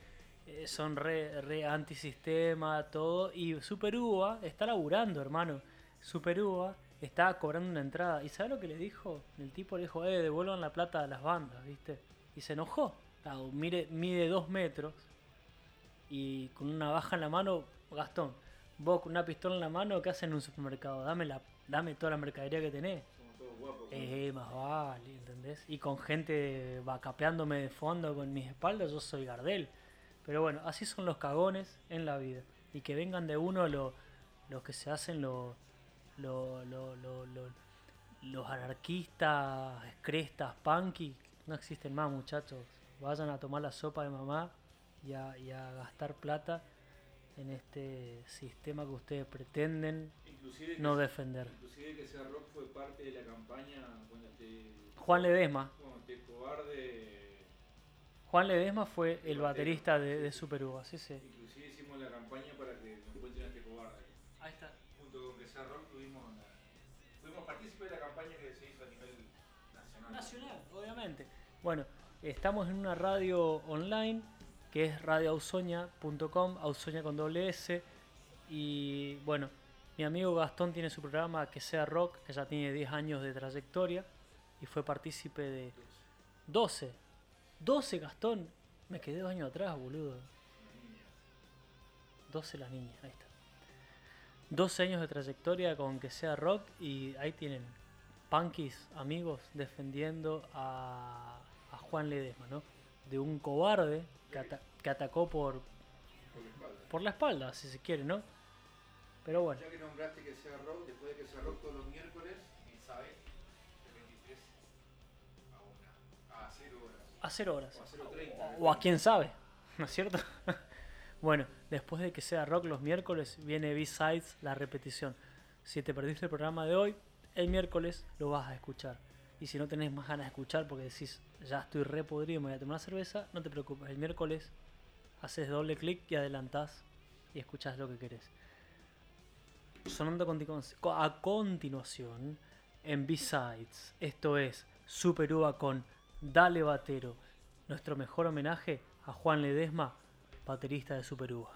Eh, son re, re antisistema, todo. Y Super Uva está laburando, hermano. Super Uva está cobrando una entrada. ¿Y sabes lo que le dijo? El tipo le dijo, eh, devuelvan la plata a las bandas, ¿viste? Y se enojó. Claro, mire, mide dos metros y con una baja en la mano, Gastón, vos con una pistola en la mano, ¿qué haces en un supermercado? Dame, la, dame toda la mercadería que tenés. Somos todos guapos. Eh, más vale, ¿entendés? Y con gente vacapeándome de fondo con mis espaldas, yo soy Gardel. Pero bueno, así son los cagones en la vida. Y que vengan de uno lo- los que se hacen lo- lo- lo- lo- lo- los anarquistas, crestas, punky. No existen más, muchachos. Vayan a tomar la sopa de mamá y a, y a gastar plata en este sistema que ustedes pretenden Inclusive que no se- defender. Inclusive que sea rock fue parte de la campaña cuando te, Juan Ledesma. cuando te cobarde. Juan Ledesma fue el baterista de, de Super Uva, sí, sí. Inclusive hicimos la campaña para Bueno, estamos en una radio online que es radioausoña.com, Ausoña con doble S. Y bueno, mi amigo Gastón tiene su programa Que sea Rock, que ya tiene 10 años de trayectoria y fue partícipe de 12. 12 Gastón. Me quedé dos años atrás, boludo. 12 la niña, ahí está. 12 años de trayectoria con que sea rock y ahí tienen punkis, amigos, defendiendo a, a Juan Ledesma, ¿no? De un cobarde que, ata- que atacó por, por la espalda, si se quiere, ¿no? Pero bueno, Ya que nombraste que sea rock, después de que sea rock todos los miércoles, y sabes, de 23 a 1, a 0 horas. a cero horas. O a 0.30. O a quién sabe, ¿no es cierto? bueno, después de que sea rock los miércoles, viene B-Sides, la repetición. Si te perdiste el programa de hoy, el miércoles lo vas a escuchar. Y si no tenés más ganas de escuchar porque decís, ya estoy re podrido, me voy a tomar una cerveza, no te preocupes. El miércoles haces doble clic y adelantás y escuchás lo que querés. Sonando a continu- a continuación en B-Sides. Esto es Super Uva con Dale Batero. Nuestro mejor homenaje a Juan Ledesma, baterista de Super Uva.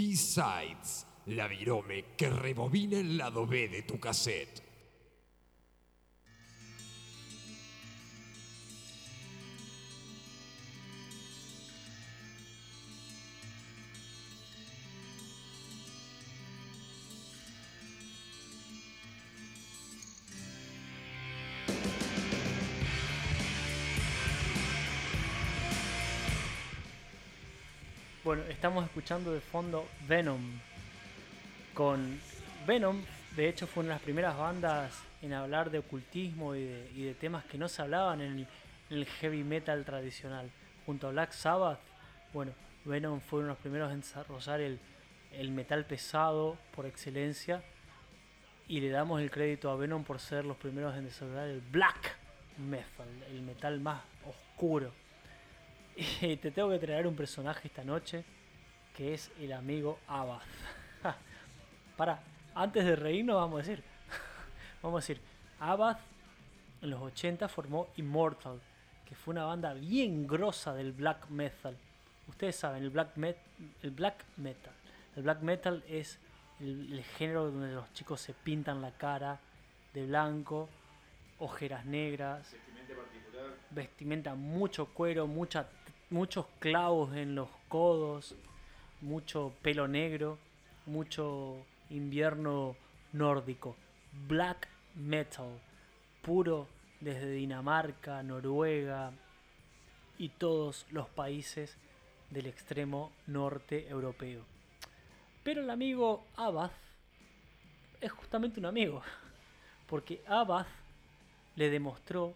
B-Sides, la virome que rebobina el lado B de tu cassette. Estamos escuchando de fondo Venom. Con Venom, de hecho, fue una de las primeras bandas en hablar de ocultismo y de, y de temas que no se hablaban en el, heavy metal tradicional. Junto a Black Sabbath, bueno, Venom fue uno de los primeros en desarrollar el, el metal pesado por excelencia. Y le damos el crédito a Venom por ser los primeros en desarrollar el black metal, el metal más oscuro. Y te tengo que traer un personaje esta noche que es el amigo Abath. Para, antes de reírnos vamos a decir, vamos a decir, Abath en los 80 formó Immortal, que fue una banda bien grosa del black metal. Ustedes saben, el black, met- el black metal. El black metal es el, el género donde los chicos se pintan la cara de blanco, ojeras negras, Vestimenta particular. vestimenta, mucho cuero, mucha, muchos clavos en los codos, mucho pelo negro, mucho invierno nórdico. Black metal, puro desde Dinamarca, Noruega y todos los países del extremo norte europeo. Pero el amigo Abath es justamente un amigo, porque Abath le demostró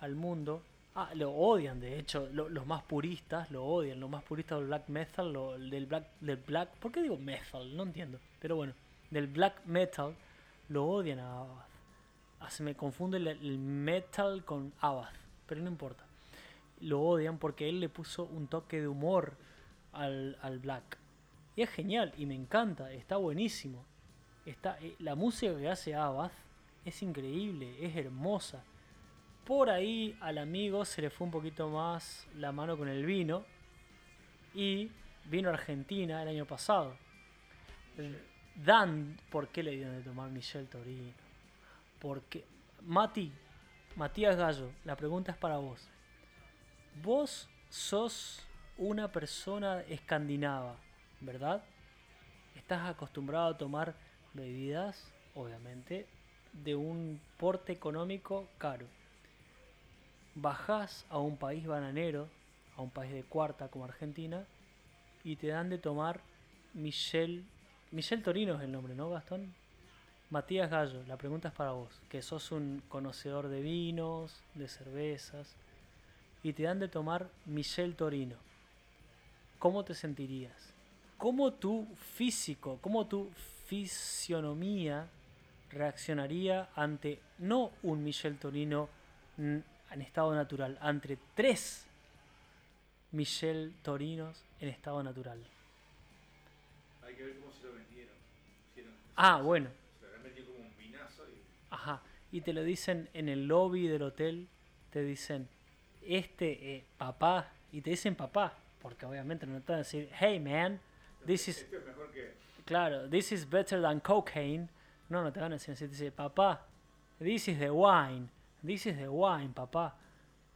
al mundo Ah, lo odian, de hecho, lo- los más puristas lo odian, los más puristas del black metal, lo- del black, del black, ¿por qué digo metal? No entiendo, pero bueno, del black metal lo odian a Abath. Ah, me confunde el, el metal con Abath, pero no importa. Lo odian porque él le puso un toque de humor al, al black. Y es genial, y me encanta, está buenísimo. Está, eh, la música que hace Abath es increíble, es hermosa. Por ahí al amigo se le fue un poquito más la mano con el vino. Y vino a Argentina el año pasado. Dan, ¿por qué le dieron de tomar Michel Torino? Porque, Mati, Matías Gallo, la pregunta es para vos. Vos sos una persona escandinava, ¿verdad? Estás acostumbrado a tomar bebidas, obviamente, de un porte económico caro. Bajás a un país bananero, a un país de cuarta como Argentina, y te dan de tomar Michel. Michel Torino es el nombre, ¿no, Gastón? Matías Gallo, la pregunta es para vos, que sos un conocedor de vinos, de cervezas, y te dan de tomar Michel Torino. ¿Cómo te sentirías? ¿Cómo tu físico, cómo tu fisionomía reaccionaría ante no un Michel Torino en estado natural, ante tres Michel Torinos en estado natural? Hay que ver cómo se lo vendieron. Hicieron- Ah, bueno. Se lo vendido como un vinazo y Ajá. Y te lo dicen en el lobby del hotel. Te dicen, este eh, papá. Y te dicen papá. Porque obviamente no te van a decir, hey man, this is. esto es mejor que Claro, this is better than cocaine. No, no te van a decir así. Te dice, papá, this is the wine. Is the wine, papá.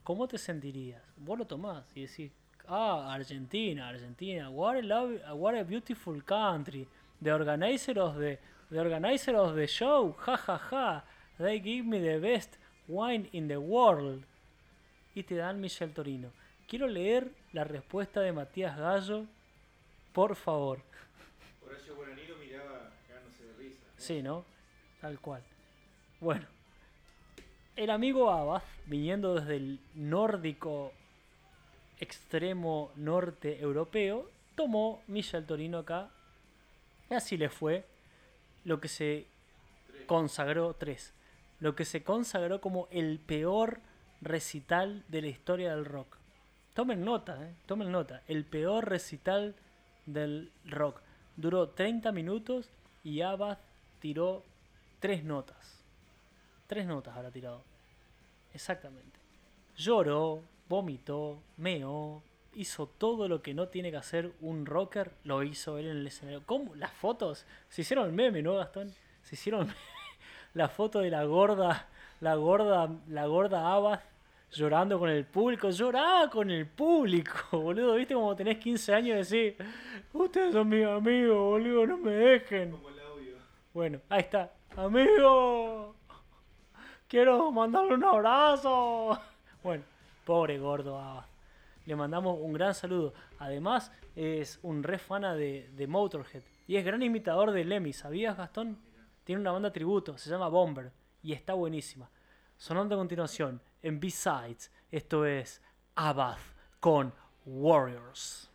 ¿Cómo te sentirías? Vos lo tomás y decís, ah, Argentina, Argentina, what a, love, what a beautiful country. The organizer of the, the organizer of the show, ja ja ja. They give me the best wine in the world. Y te dan Michel Torino. Quiero leer la respuesta de Matías Gallo, por favor. Horacio Bonanino miraba cagándose de risa. Sí, ¿no? Tal cual. Bueno, el amigo Abath, viniendo desde el nórdico extremo norte europeo, tomó Michel Torino acá. Y así le fue lo que se consagró, tres, lo que se consagró como el peor recital de la historia del rock. Tomen nota, eh, tomen nota. El peor recital del rock. Duró 30 minutos y Abath tiró tres notas. Tres notas habrá tirado. Exactamente. Lloró, vomitó, meó, hizo todo lo que no tiene que hacer un rocker, lo hizo él en el escenario. ¿Cómo? Las fotos se hicieron meme, ¿no, Gastón? Se hicieron meme. la foto de la gorda, la gorda, la gorda Abath llorando con el público. Lloraba con el público, boludo. ¿Viste como tenés 15 años y decís, ustedes son mis amigos, boludo, no me dejen? Bueno, ahí está. Amigo, quiero mandarle un abrazo. Bueno, pobre gordo Abath. Le mandamos un gran saludo. Además, es un re fana de, de Motorhead. Y es gran imitador de Lemmy. ¿Sabías, Gastón? Tiene una banda tributo, se llama Bomber. Y está buenísima. Sonando a continuación, en B-Sides, esto es Abath con. Warriors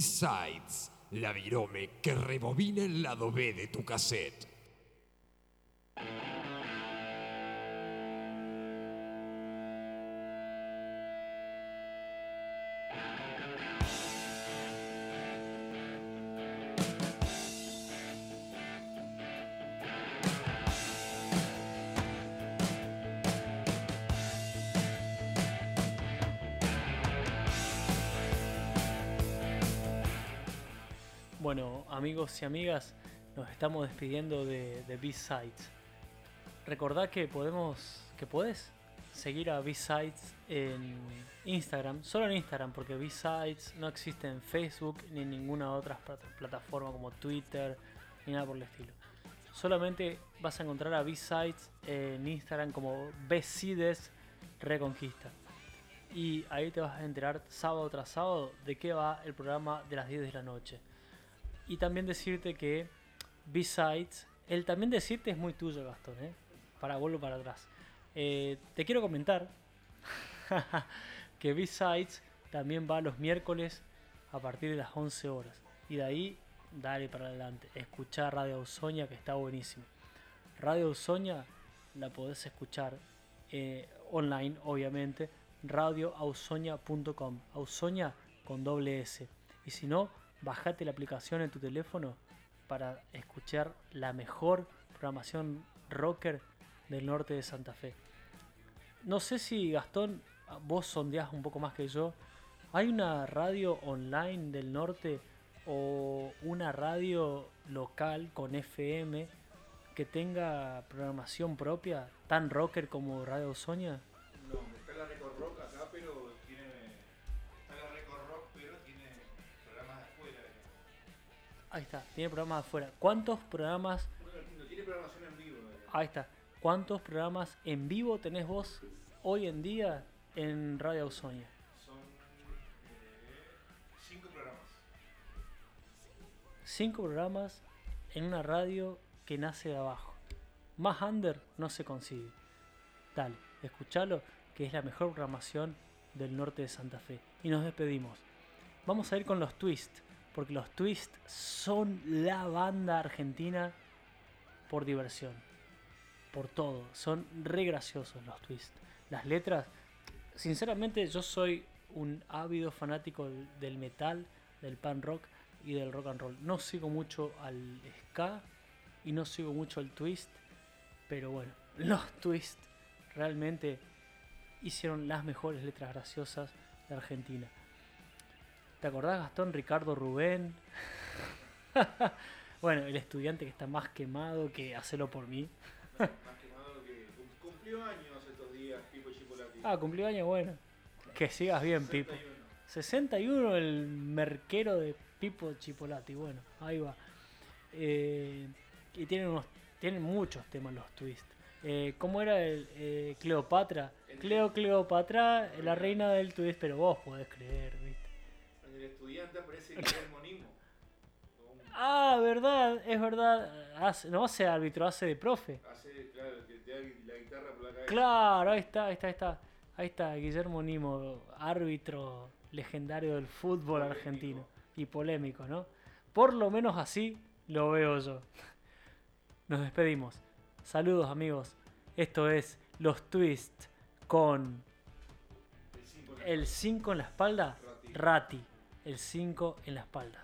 B-Sides, la virome que rebobina el lado B de tu cassette. Amigos y amigas, nos estamos despidiendo de, de B-Sides. Recordad que podemos, que seguir a B-Sides en Instagram, solo en Instagram, porque B-Sides no existe en Facebook ni en ninguna otra plat- plataforma como Twitter ni nada por el estilo. Solamente vas a encontrar a B-Sides en Instagram como B-Sides Reconquista. Y ahí te vas a enterar sábado tras sábado de qué va el programa de las 10 de la noche. Y también decirte que B-Sides, el también decirte es muy tuyo, Gastón, ¿eh? Para, vuelvo para atrás. Eh, te quiero comentar que B-Sides también va los miércoles a partir de las 11 horas. Y de ahí, dale para adelante. Escuchar Radio Ausonia, que está buenísimo. Radio Ausonia la podés escuchar eh, online, obviamente. Radioausonia.com. Ausonia con doble S. Y si no, bajate la aplicación en tu teléfono para escuchar la mejor programación rocker del norte de Santa Fe. No sé si Gastón, vos sondeás un poco más que yo. ¿Hay una radio online del norte o una radio local con FM que tenga programación propia, tan rocker como Radio Sonia? Ahí está, tiene programas afuera. ¿Cuántos programas? Tiene programación en vivo. Ahí está. ¿Cuántos programas en vivo tenés vos hoy en día en Radio Ausonia? Son eh, cinco programas. Cinco programas en una radio que nace de abajo. Más under no se consigue. Dale, escuchalo, que es la mejor programación del norte de Santa Fe. Y nos despedimos. Vamos a ir con los twists, porque los twists son la banda argentina por diversión. Por todo. Son re graciosos los twists. Las letras, sinceramente yo soy un ávido fanático del- metal, del pan rock y del rock and roll. No sigo mucho al ska y no sigo mucho el twist, pero bueno, los twists realmente hicieron las mejores letras graciosas de Argentina. ¿Te acordás, Gastón? Ricardo Rubén. bueno, el estudiante que está más quemado que hacerlo por mí. Más quemado que. cum- Cumplió años estos días, Pipo Chipolati. Ah, cumplió año, bueno. Que sigas bien, Pipo. 61 el merquero de Pipo Chipolati. Bueno, ahí va. Eh, y tienen unos, tienen muchos temas los twists. Eh, ¿Cómo era el eh, Cleopatra? Cleo Cleopatra, la reina del twist, pero vos podés creer, ¿viste? El estudiante aparece Guillermo Nimo. Ah, verdad, es verdad. Hace- no hace árbitro, hace de profe. Hace, claro, que te da la guitarra por la cabeza. Claro, ahí está, ahí está, ahí está. Ahí está, Guillermo Nimo, árbitro legendario del fútbol argentino. Y polémico, ¿no? Por lo menos así lo veo yo. Nos despedimos. Saludos amigos. Esto es Los Twists con el 5 en la espalda. Rati. El 5 en la espalda.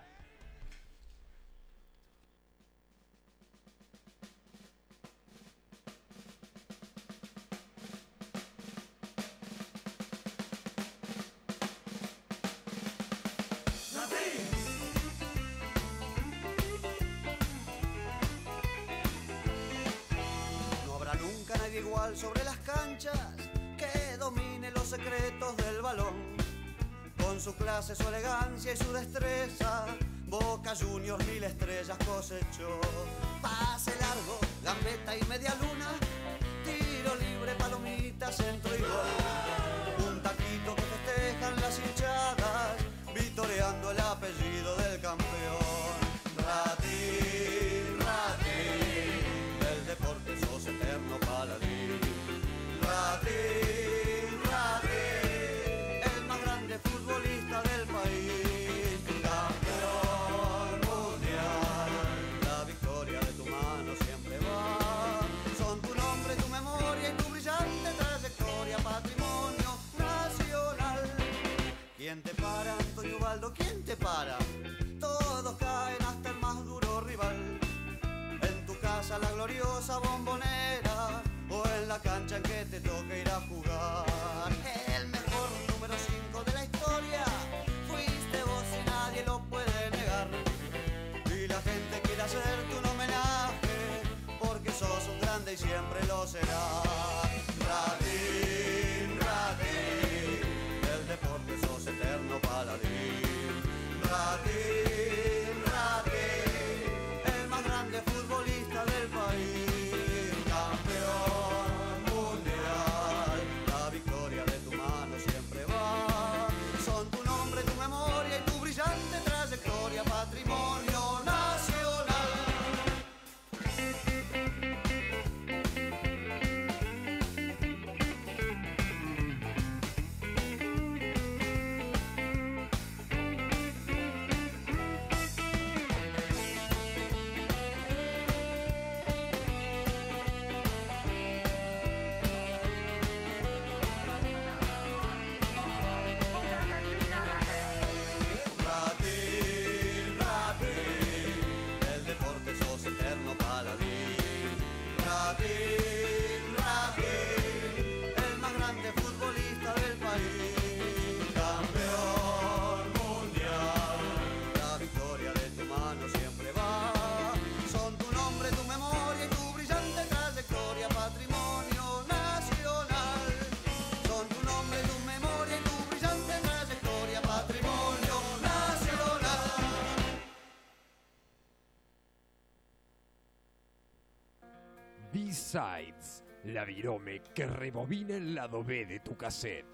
No habrá nunca nadie igual sobre las canchas que domine los secretos del balón. Su clase, su elegancia y su destreza, Boca Juniors mil estrellas cosechó. Pase largo, gambeta y media luna, tiro libre, palomita, centro que te toca ir a jugar. El mejor número 5 de la historia fuiste vos y nadie lo puede negar. Y la gente quiere hacerte un homenaje porque sos un grande y siempre lo serás. que rebobina el lado B de tu cassette.